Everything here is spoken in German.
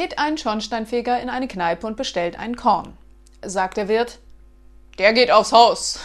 geht ein Schornsteinfeger in eine Kneipe und bestellt einen Korn. Sagt der Wirt, der geht aufs Haus.